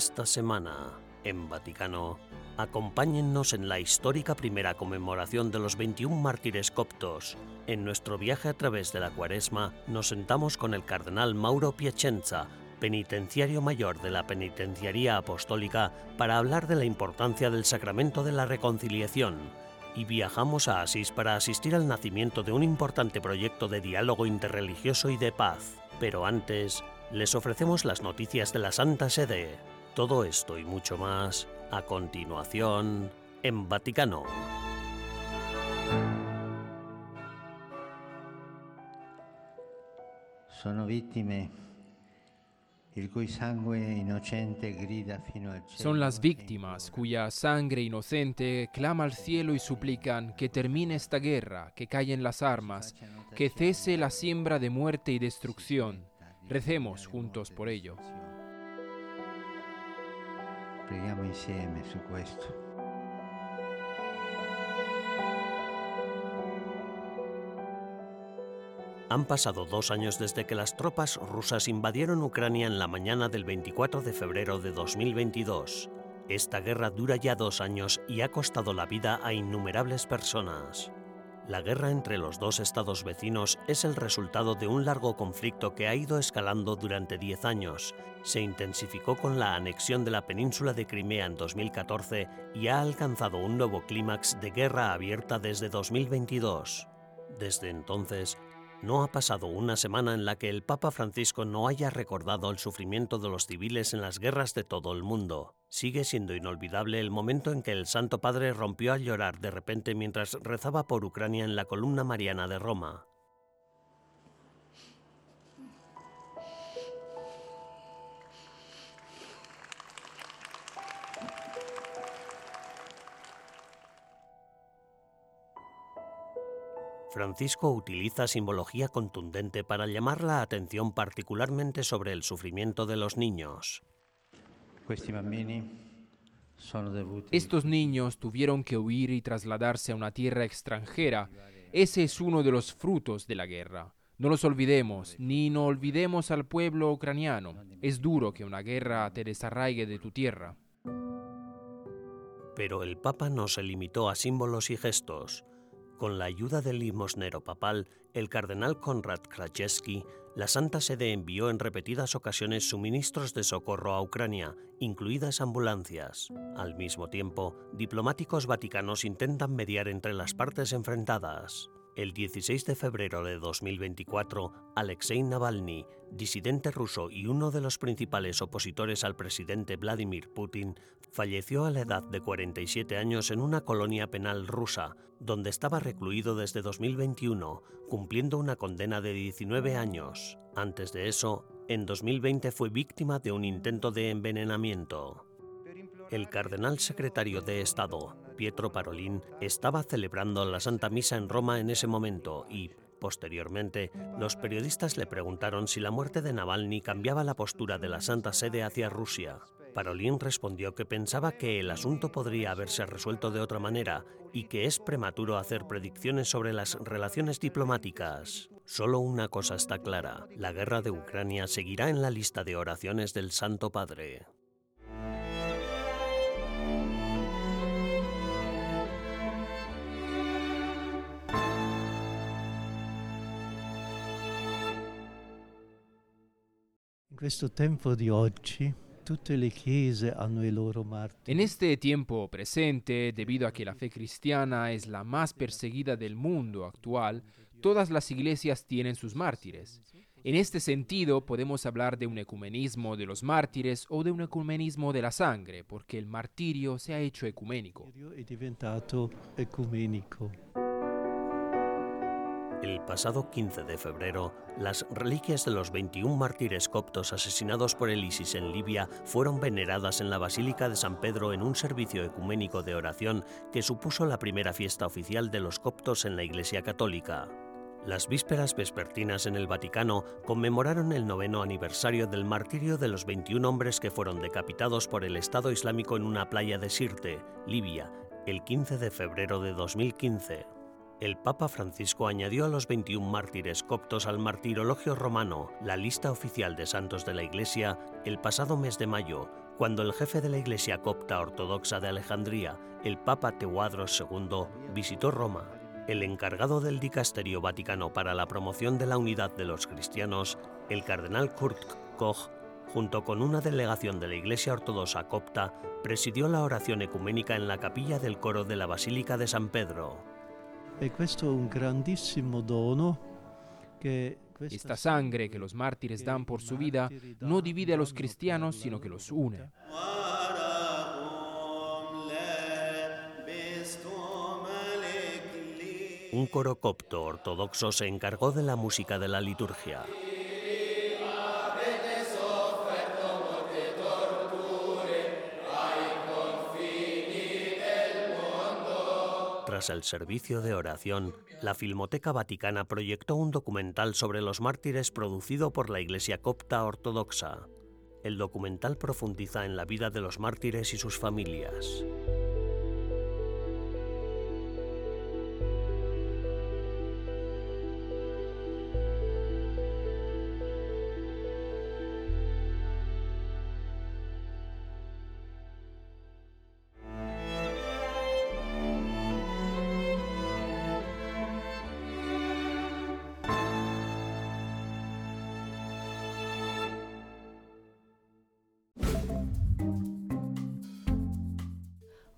Esta semana, en Vaticano, acompáñennos en la histórica primera conmemoración de los 21 mártires coptos. En nuestro viaje a través de la cuaresma, nos sentamos con el cardenal Mauro Piacenza, penitenciario mayor de la Penitenciaría Apostólica, para hablar de la importancia del sacramento de la reconciliación, y viajamos a Asís para asistir al nacimiento de un importante proyecto de diálogo interreligioso y de paz. Pero antes, les ofrecemos las noticias de la Santa Sede. Todo esto y mucho más a continuación en Vaticano. Sono vittime Son las víctimas cuya sangre inocente clama al cielo y suplican que termine esta guerra, que callen las armas, que cese la siembra de muerte y destrucción. Recemos juntos por ello. Han pasado dos años desde que las tropas rusas invadieron Ucrania en la mañana del 24 de febrero de 2022. Esta guerra dura ya dos años y ha costado la vida a innumerables personas. La guerra entre los dos estados vecinos es el resultado de un largo conflicto que ha ido escalando durante diez años. Se intensificó con la anexión de la península de Crimea en 2014 y ha alcanzado un nuevo clímax de guerra abierta desde 2022. Desde entonces, no ha pasado una semana en la que el Papa Francisco no haya recordado el sufrimiento de los civiles en las guerras de todo el mundo. Sigue siendo inolvidable el momento en que el Santo Padre rompió a llorar de repente mientras rezaba por Ucrania en la columna mariana de Roma. Francisco utiliza simbología contundente para llamar la atención particularmente sobre el sufrimiento de los niños. Estos niños tuvieron que huir y trasladarse a una tierra extranjera. Ese es uno de los frutos de la guerra. No los olvidemos, ni no olvidemos al pueblo ucraniano. Es duro que una guerra te desarraigue de tu tierra. Pero el Papa no se limitó a símbolos y gestos. Con la ayuda del limosnero papal, el cardenal Konrad Krajewski, la Santa Sede envió en repetidas ocasiones suministros de socorro a Ucrania, incluidas ambulancias. Al mismo tiempo, diplomáticos vaticanos intentan mediar entre las partes enfrentadas. El 16 de febrero de 2024, Alexei Navalny, disidente ruso y uno de los principales opositores al presidente Vladimir Putin, falleció a la edad de 47 años en una colonia penal rusa, donde estaba recluido desde 2021, cumpliendo una condena de 19 años. Antes de eso, en 2020 fue víctima de un intento de envenenamiento. El cardenal secretario de Estado, Pietro Parolin, estaba celebrando la Santa Misa en Roma en ese momento y, posteriormente, los periodistas le preguntaron si la muerte de Navalny cambiaba la postura de la Santa Sede hacia Rusia. Parolin respondió que pensaba que el asunto podría haberse resuelto de otra manera y que es prematuro hacer predicciones sobre las relaciones diplomáticas. Solo una cosa está clara, la guerra de Ucrania seguirá en la lista de oraciones del Santo Padre. En este tiempo presente, debido a que la fe cristiana es la más perseguida del mundo actual, todas las iglesias tienen sus mártires. En este sentido, podemos hablar de un ecumenismo de los mártires o de un ecumenismo de la sangre, porque el martirio se ha hecho ecuménico. El pasado 15 de febrero, las reliquias de los 21 mártires coptos asesinados por el ISIS en Libia fueron veneradas en la Basílica de San Pedro en un servicio ecuménico de oración que supuso la primera fiesta oficial de los coptos en la Iglesia Católica. Las vísperas vespertinas en el Vaticano conmemoraron el noveno aniversario del martirio de los 21 hombres que fueron decapitados por el Estado Islámico en una playa de Sirte, Libia, el 15 de febrero de 2015 el Papa Francisco añadió a los 21 mártires coptos al martirologio romano, la lista oficial de santos de la Iglesia, el pasado mes de mayo, cuando el jefe de la Iglesia copta ortodoxa de Alejandría, el Papa Tewadros II, visitó Roma, el encargado del dicasterio vaticano para la promoción de la unidad de los cristianos, el cardenal Kurt Koch, junto con una delegación de la Iglesia Ortodoxa copta, presidió la oración ecuménica en la capilla del coro de la Basílica de San Pedro. Esta sangre que los mártires dan por su vida no divide a los cristianos, sino que los une. Un coro copto ortodoxo se encargó de la música de la liturgia. El servicio de oración, la Filmoteca Vaticana proyectó un documental sobre los mártires producido por la Iglesia copta ortodoxa. El documental profundiza en la vida de los mártires y sus familias.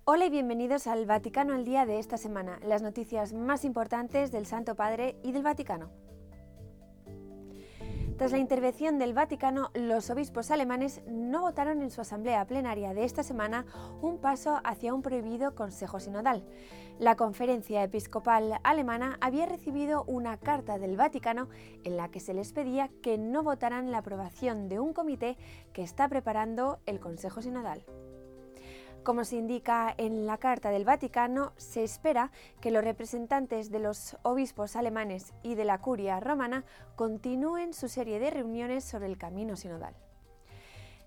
Hola y bienvenidos al Vaticano al día de esta semana, las noticias más importantes del Santo Padre y del Vaticano. Tras la intervención del Vaticano, los obispos alemanes no votaron en su asamblea plenaria de esta semana un paso hacia un prohibido Consejo Sinodal. La conferencia episcopal alemana había recibido una carta del Vaticano en la que se les pedía que no votaran la aprobación de un comité que está preparando el Consejo Sinodal. Como se indica en la Carta del Vaticano, se espera que los representantes de los obispos alemanes y de la curia romana continúen su serie de reuniones sobre el camino sinodal.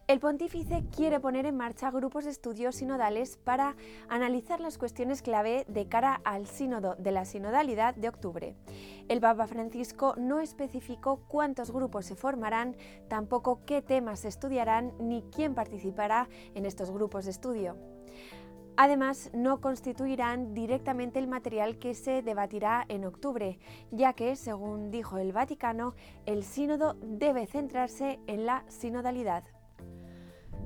El pontífice quiere poner en marcha grupos de estudios sinodales para analizar las cuestiones clave de cara al sínodo de la sinodalidad de octubre. El Papa Francisco no especificó cuántos grupos se formarán, tampoco qué temas se estudiarán ni quién participará en estos grupos de estudio. Además, no constituirán directamente el material que se debatirá en octubre, ya que, según dijo el Vaticano, el sínodo debe centrarse en la sinodalidad.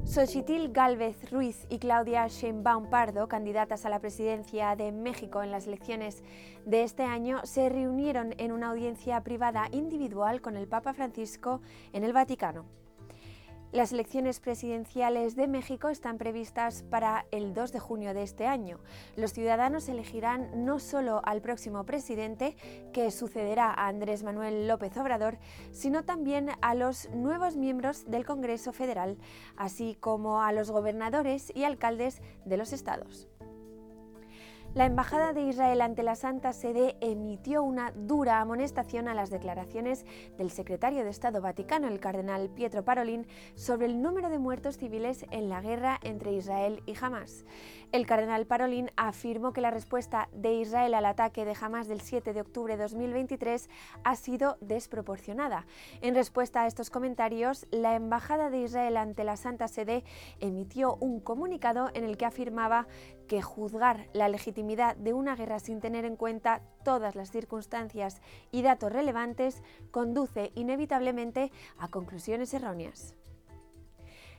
Xochitl Galvez Ruiz y Claudia Sheinbaum Pardo, candidatas a la presidencia de México en las elecciones de este año, se reunieron en una audiencia privada individual con el Papa Francisco en el Vaticano. Las elecciones presidenciales de México están previstas para el 2 de junio de este año. Los ciudadanos elegirán no solo al próximo presidente, que sucederá a Andrés Manuel López Obrador, sino también a los nuevos miembros del Congreso Federal, así como a los gobernadores y alcaldes de los estados. La Embajada de Israel ante la Santa Sede emitió una dura amonestación a las declaraciones del secretario de Estado Vaticano, el cardenal Pietro Parolin, sobre el número de muertos civiles en la guerra entre Israel y Hamas. El cardenal Parolin afirmó que la respuesta de Israel al ataque de Hamas del 7 de octubre de 2023 ha sido desproporcionada. En respuesta a estos comentarios, la Embajada de Israel ante la Santa Sede emitió un comunicado en el que afirmaba que juzgar la legitimidad de una guerra sin tener en cuenta todas las circunstancias y datos relevantes conduce inevitablemente a conclusiones erróneas.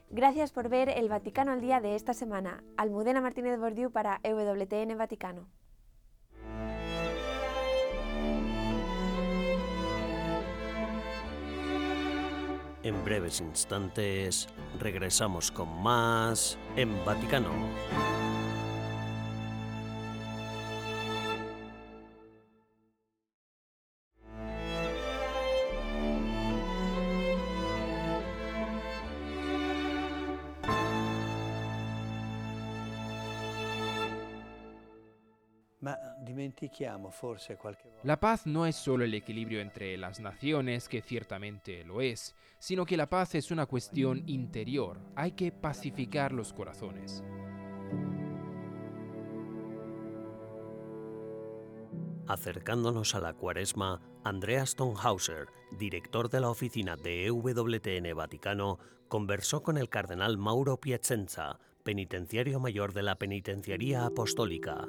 Gracias por ver el Vaticano al día de esta semana. Almudena Martínez Bordiú para EWTN Vaticano. En breves instantes regresamos con más en Vaticano. La paz no es solo el equilibrio entre las naciones, que ciertamente lo es, sino que la paz es una cuestión interior. Hay que pacificar los corazones. Acercándonos a la cuaresma, Andreas Tonhauser, director de la oficina de EWTN Vaticano, conversó con el cardenal Mauro Piacenza, penitenciario mayor de la Penitenciaría Apostólica.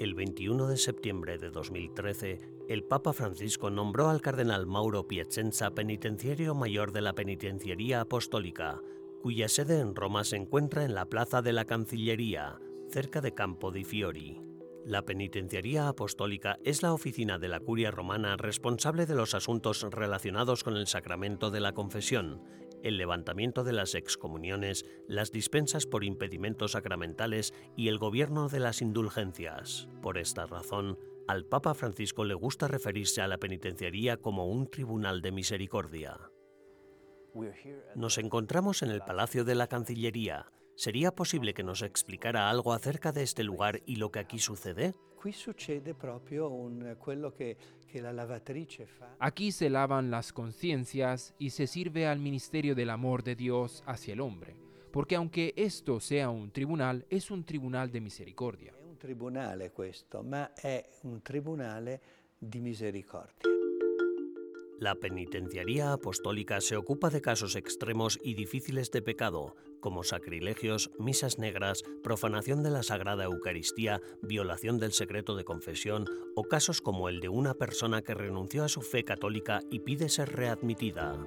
El 21 de septiembre de 2013, el Papa Francisco nombró al cardenal Mauro Piacenza penitenciario mayor de la Penitenciaría Apostólica, cuya sede en Roma se encuentra en la Plaza de la Cancillería, cerca de Campo di Fiori. La Penitenciaría Apostólica es la oficina de la Curia Romana responsable de los asuntos relacionados con el sacramento de la confesión, el levantamiento de las excomuniones, las dispensas por impedimentos sacramentales y el gobierno de las indulgencias. Por esta razón, al Papa Francisco le gusta referirse a la penitenciaría como un tribunal de misericordia. Nos encontramos en el Palacio de la Cancillería, ¿Sería posible que nos explicara algo acerca de este lugar y lo que aquí sucede? Aquí se lavan las conciencias y se sirve al ministerio del amor de Dios hacia el hombre, porque aunque esto sea un tribunal, es un tribunal de misericordia. Es un tribunal esto, ma es un tribunal de misericordia. La penitenciaría apostólica se ocupa de casos extremos y difíciles de pecado, como sacrilegios, misas negras, profanación de la Sagrada Eucaristía, violación del secreto de confesión o casos como el de una persona que renunció a su fe católica y pide ser readmitida.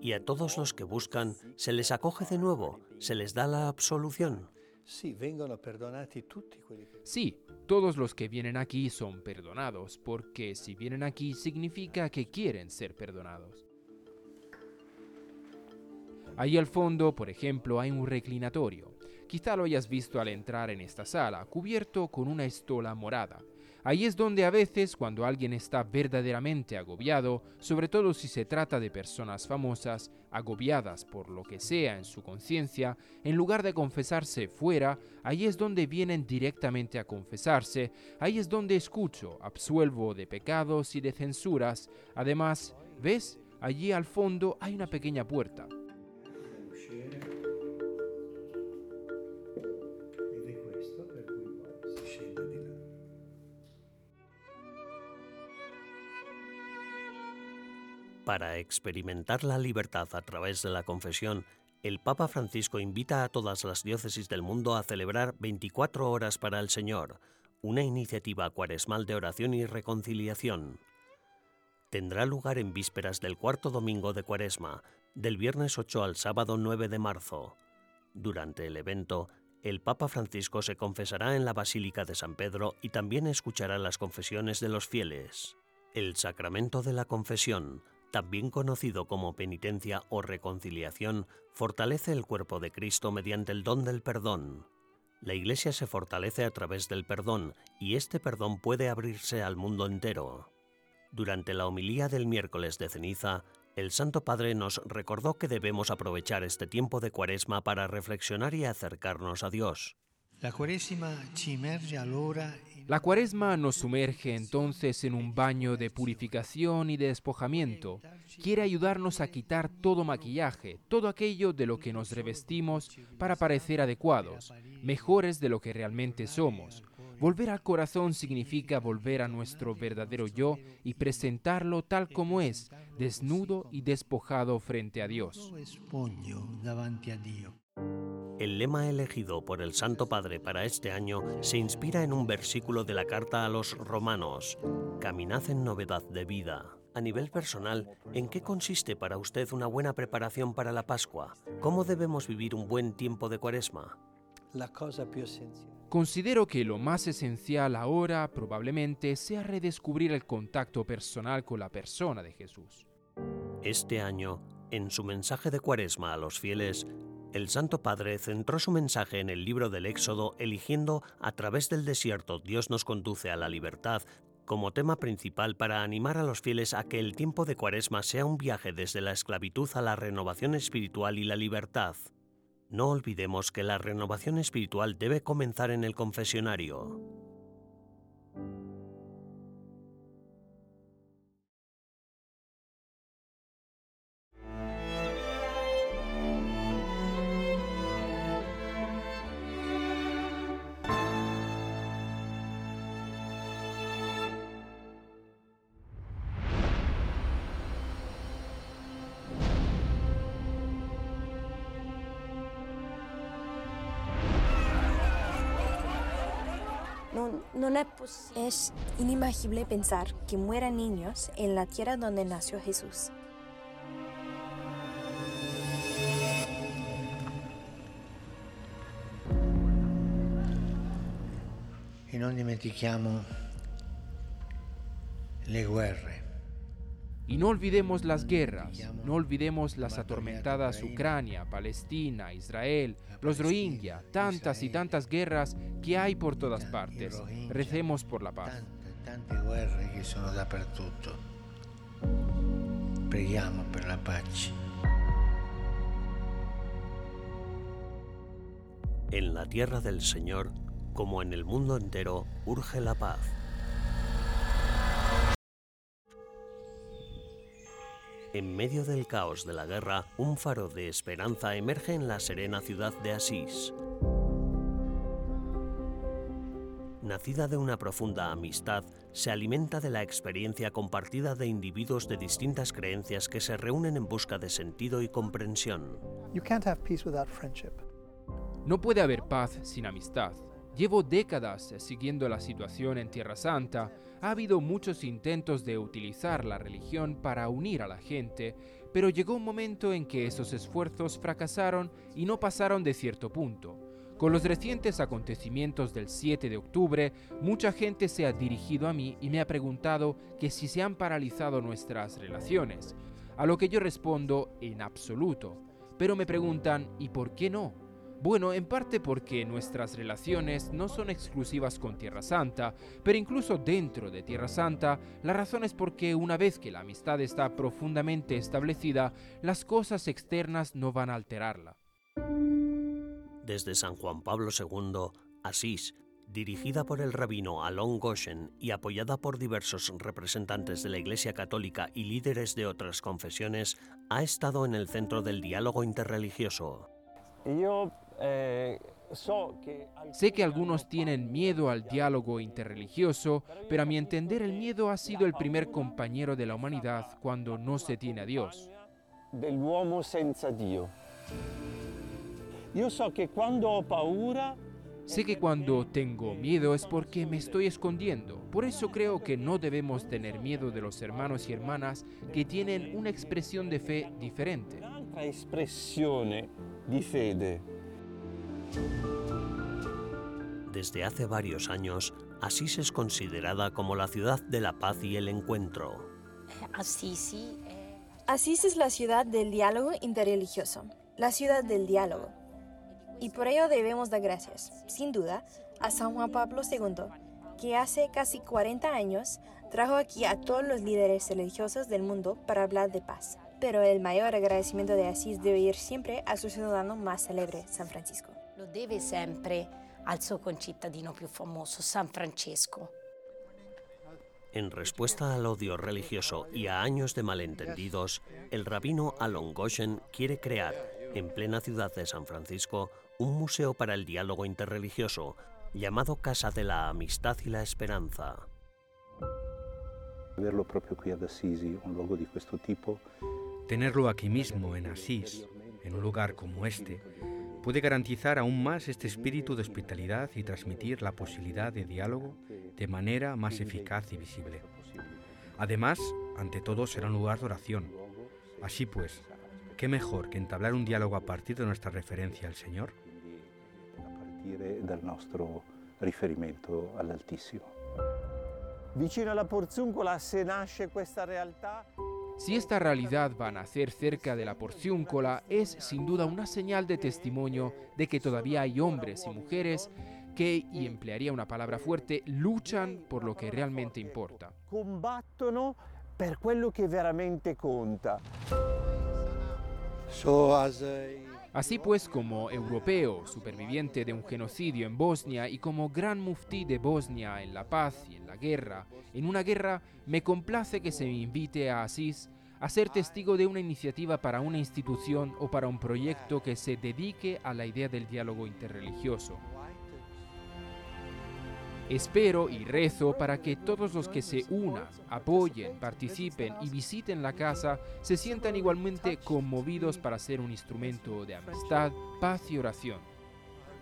Y a todos los que buscan se les acoge de nuevo, se les da la absolución. Sí, todos los que vienen aquí son perdonados, porque si vienen aquí significa que quieren ser perdonados. Ahí al fondo, por ejemplo, hay un reclinatorio. Quizá lo hayas visto al entrar en esta sala, cubierto con una estola morada. Ahí es donde a veces, cuando alguien está verdaderamente agobiado, sobre todo si se trata de personas famosas, agobiadas por lo que sea en su conciencia, en lugar de confesarse fuera, ahí es donde vienen directamente a confesarse, ahí es donde escucho, absuelvo de pecados y de censuras. Además, ¿ves? Allí al fondo hay una pequeña puerta. Para experimentar la libertad a través de la confesión, el Papa Francisco invita a todas las diócesis del mundo a celebrar 24 horas para el Señor, una iniciativa cuaresmal de oración y reconciliación. Tendrá lugar en vísperas del cuarto domingo de Cuaresma, del viernes 8 al sábado 9 de marzo. Durante el evento, el Papa Francisco se confesará en la Basílica de San Pedro y también escuchará las confesiones de los fieles. El sacramento de la confesión, también conocido como penitencia o reconciliación, fortalece el cuerpo de Cristo mediante el don del perdón. La Iglesia se fortalece a través del perdón y este perdón puede abrirse al mundo entero. Durante la homilía del miércoles de ceniza, el Santo Padre nos recordó que debemos aprovechar este tiempo de cuaresma para reflexionar y acercarnos a Dios. La la cuaresma nos sumerge entonces en un baño de purificación y de despojamiento. Quiere ayudarnos a quitar todo maquillaje, todo aquello de lo que nos revestimos para parecer adecuados, mejores de lo que realmente somos. Volver al corazón significa volver a nuestro verdadero yo y presentarlo tal como es, desnudo y despojado frente a Dios. El lema elegido por el Santo Padre para este año se inspira en un versículo de la carta a los romanos, Caminad en novedad de vida. A nivel personal, ¿en qué consiste para usted una buena preparación para la Pascua? ¿Cómo debemos vivir un buen tiempo de cuaresma? Considero que lo más esencial ahora probablemente sea redescubrir el contacto personal con la persona de Jesús. Este año, en su mensaje de cuaresma a los fieles, el Santo Padre centró su mensaje en el libro del Éxodo eligiendo a través del desierto Dios nos conduce a la libertad como tema principal para animar a los fieles a que el tiempo de Cuaresma sea un viaje desde la esclavitud a la renovación espiritual y la libertad. No olvidemos que la renovación espiritual debe comenzar en el confesionario. Es inimaginable pensar que mueran niños en la tierra donde nació Jesús. E non dimentichiamo le guerre. Y no olvidemos las guerras, no olvidemos las atormentadas Ucrania, Palestina, Israel, los Rohingya, tantas y tantas guerras que hay por todas partes. Recemos por la paz. Tante, guerre che sono dappertutto. Preghiamo per la pace. En la tierra del Señor, como en el mundo entero, urge la paz. En medio del caos de la guerra, un faro de esperanza emerge en la serena ciudad de Asís. Nacida de una profunda amistad, se alimenta de la experiencia compartida de individuos de distintas creencias que se reúnen en busca de sentido y comprensión. You can't have peace without friendship. No puede haber paz sin amistad. Llevo décadas siguiendo la situación en Tierra Santa. Ha habido muchos intentos de utilizar la religión para unir a la gente, pero llegó un momento en que esos esfuerzos fracasaron y no pasaron de cierto punto. Con los recientes acontecimientos del 7 de octubre, mucha gente se ha dirigido a mí y me ha preguntado que si se han paralizado nuestras relaciones, a lo que yo respondo en absoluto. Pero me preguntan, ¿y por qué no? Bueno, en parte porque nuestras relaciones no son exclusivas con Tierra Santa, pero incluso dentro de Tierra Santa, la razón es porque una vez que la amistad está profundamente establecida, las cosas externas no van a alterarla. Desde San Juan Pablo II, Asís, dirigida por el rabino Alon Goshen y apoyada por diversos representantes de la Iglesia Católica y líderes de otras confesiones, ha estado en el centro del diálogo interreligioso. Sé que algunos tienen miedo al diálogo interreligioso, pero a mi entender el miedo ha sido el primer compañero de la humanidad cuando no se tiene a Dios. Sé que cuando tengo miedo es porque me estoy escondiendo. Por eso creo que no debemos tener miedo de los hermanos y hermanas que tienen una expresión de fe diferente. un'altra espressione di fede. Desde hace varios años, Asís es considerada como la ciudad de la paz y el encuentro. Asís es la ciudad del diálogo interreligioso, la ciudad del diálogo. Y por ello debemos dar gracias, sin duda, a San Juan Pablo II, que hace casi 40 años trajo aquí a todos los líderes religiosos del mundo para hablar de paz. Pero el mayor agradecimiento de Asís debe ir siempre a su ciudadano más célebre, San Francisco. Lo deve sempre al suo concittadino più famoso, San Francesco. En respuesta al odio religioso y a años de malentendidos, el rabino Alon Goshen quiere crear, en plena ciudad de San Francisco, un museo para el diálogo interreligioso, llamado Casa de la Amistad y la Esperanza. Averlo proprio qui ad Assisi, un luogo di questo tipo, Tenerlo aquí mismo, en Asís, en un lugar como este, puede garantizar aún más este espíritu de hospitalidad y transmitir la posibilidad de diálogo de manera más eficaz y visible. Además, ante todo será un lugar de oración. Así pues, ¿qué mejor que entablar un diálogo a partir de nuestra referencia al Señor? a partire dal nostro riferimento all'Altissimo. Vicino alla Porzuncola, se nasce questa realtà, Si esta realidad va a nacer cerca de la porciúncola, es sin duda una señal de testimonio de que todavía hay hombres y mujeres que, y emplearía una palabra fuerte, luchan por lo que realmente importa. combattono per quello che veramente conta. So as a Así pues, como europeo, superviviente de un genocidio en Bosnia y como gran muftí de Bosnia en la paz y en la guerra, en una guerra, me complace que se me invite a Asís a ser testigo de una iniciativa para una institución o para un proyecto que se dedique a la idea del diálogo interreligioso. Espero y rezo para que todos los que se unan, apoyen, participen y visiten la casa se sientan igualmente conmovidos para ser un instrumento de amistad, paz y oración.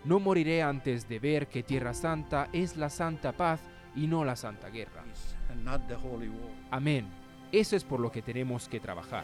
No moriré antes de ver que Tierra Santa es la santa paz y no la santa guerra. Amén. Eso es por lo que tenemos que trabajar.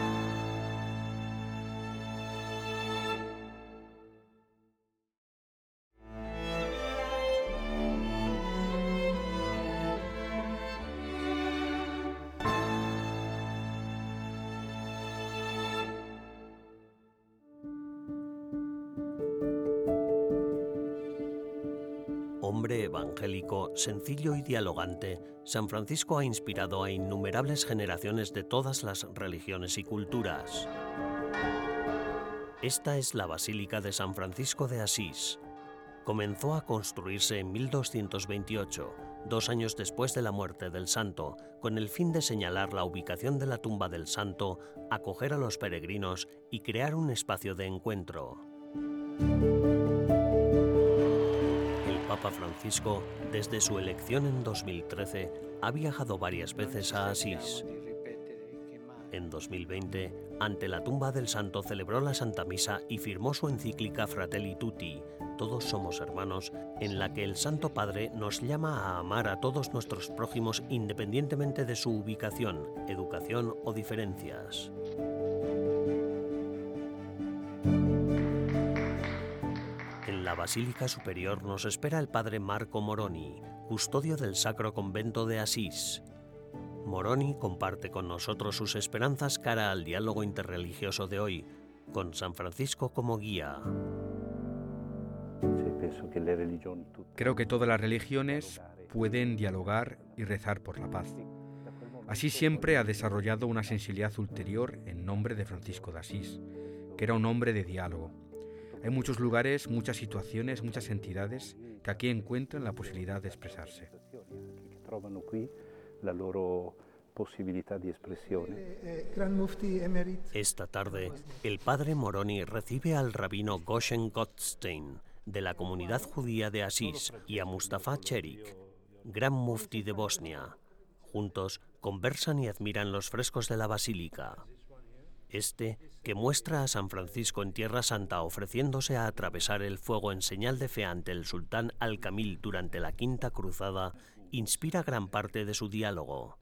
Evangélico, sencillo y dialogante, San Francisco ha inspirado a innumerables generaciones de todas las religiones y culturas. Esta es la Basílica de San Francisco de Asís. Comenzó a construirse en 1228, dos años después de la muerte del santo, con el fin de señalar la ubicación de la tumba del santo, acoger a los peregrinos y crear un espacio de encuentro. Papa Francisco, desde su elección en 2013, ha viajado varias veces a Asís. En 2020, ante la tumba del santo celebró la Santa Misa y firmó su encíclica Fratelli Tutti, Todos somos hermanos, en la que el Santo Padre nos llama a amar a todos nuestros prójimos independientemente de su ubicación, educación o diferencias. Basílica Superior nos espera el Padre Marco Moroni, custodio del Sacro Convento de Asís. Moroni comparte con nosotros sus esperanzas cara al diálogo interreligioso de hoy, con San Francisco como guía. Creo que todas las religiones pueden dialogar y rezar por la paz. Así siempre ha desarrollado una sensibilidad ulterior en nombre de Francisco de Asís, que era un hombre de diálogo. Hay muchos lugares, muchas situaciones, muchas entidades que aquí encuentran la posibilidad de expresarse. Esta tarde, el padre Moroni recibe al rabino Goshen Gottstein de la comunidad judía de Asís y a Mustafa Cherik, gran mufti de Bosnia. Juntos conversan y admiran los frescos de la basílica. Este, que muestra a San Francisco en Tierra Santa ofreciéndose a atravesar el fuego en señal de fe ante el sultán Al-Kamil durante la Quinta Cruzada, inspira gran parte de su diálogo.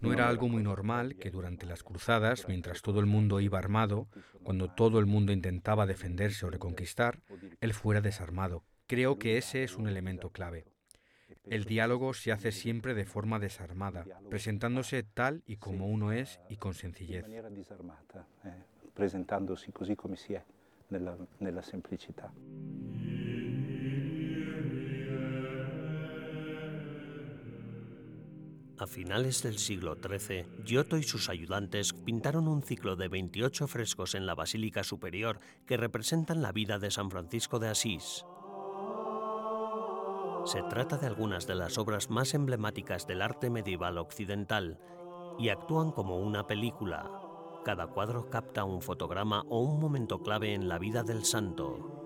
No era algo muy normal que durante las cruzadas, mientras todo el mundo iba armado, cuando todo el mundo intentaba defenderse o reconquistar, él fuera desarmado. Creo que ese es un elemento clave. El diálogo se hace siempre de forma desarmada, presentándose tal y como uno es y con sencillez. presentándose così come si è, nella, nella semplicità. A finales del siglo XIII, Giotto y sus ayudantes pintaron un ciclo de 28 frescos en la Basílica Superior que representan la vida de San Francisco de Asís. Se trata de algunas de las obras más emblemáticas del arte medieval occidental y actúan como una película. Cada cuadro capta un fotograma o un momento clave en la vida del santo.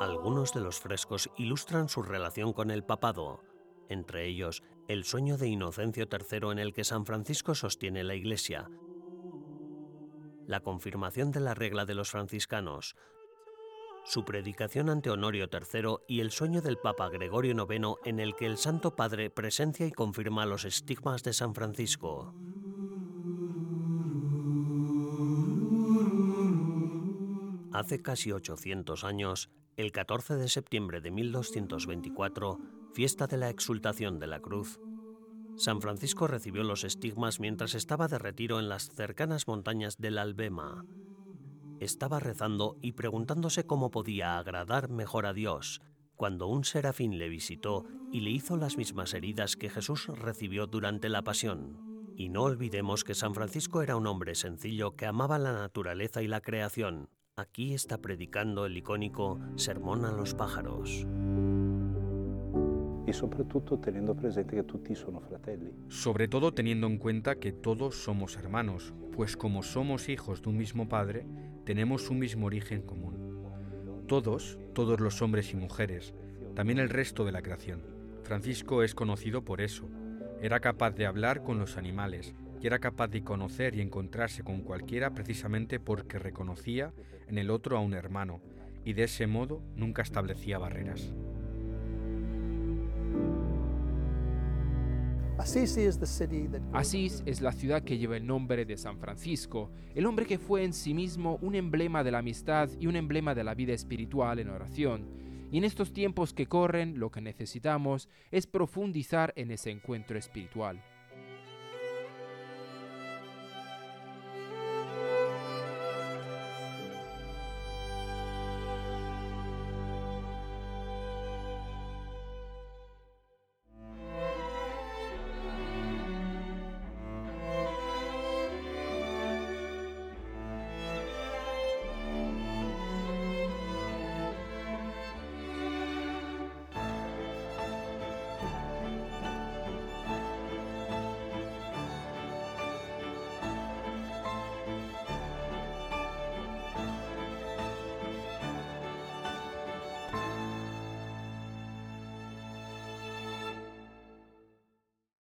Algunos de los frescos ilustran su relación con el papado, entre ellos el sueño de Inocencio III en el que San Francisco sostiene la Iglesia, la confirmación de la regla de los franciscanos, su predicación ante Honorio III y el sueño del Papa Gregorio IX en el que el Santo Padre presencia y confirma los estigmas de San Francisco. Hace casi 800 años, el 14 de septiembre de 1224, fiesta de la exultación de la cruz, San Francisco recibió los estigmas mientras estaba de retiro en las cercanas montañas del Albema. Estaba rezando y preguntándose cómo podía agradar mejor a Dios, cuando un serafín le visitó y le hizo las mismas heridas que Jesús recibió durante la pasión. Y no olvidemos que San Francisco era un hombre sencillo que amaba la naturaleza y la creación. Aquí está predicando el icónico Sermón a los pájaros. Y sobre todo teniendo presente que tutti sono fratelli. Sobre todo teniendo en cuenta que todos somos hermanos, pues como somos hijos de un mismo Padre, tenemos un mismo origen común. Todos, todos los hombres y mujeres, también el resto de la creación. Francisco es conocido por eso. Era capaz de hablar con los animales y era capaz de conocer y encontrarse con cualquiera precisamente porque reconocía en el otro a un hermano y de ese modo nunca establecía barreras. Asís es la ciudad que lleva el nombre de San Francisco, el hombre que fue en sí mismo un emblema de la amistad y un emblema de la vida espiritual en oración. Y en estos tiempos que corren, lo que necesitamos es profundizar en ese encuentro espiritual.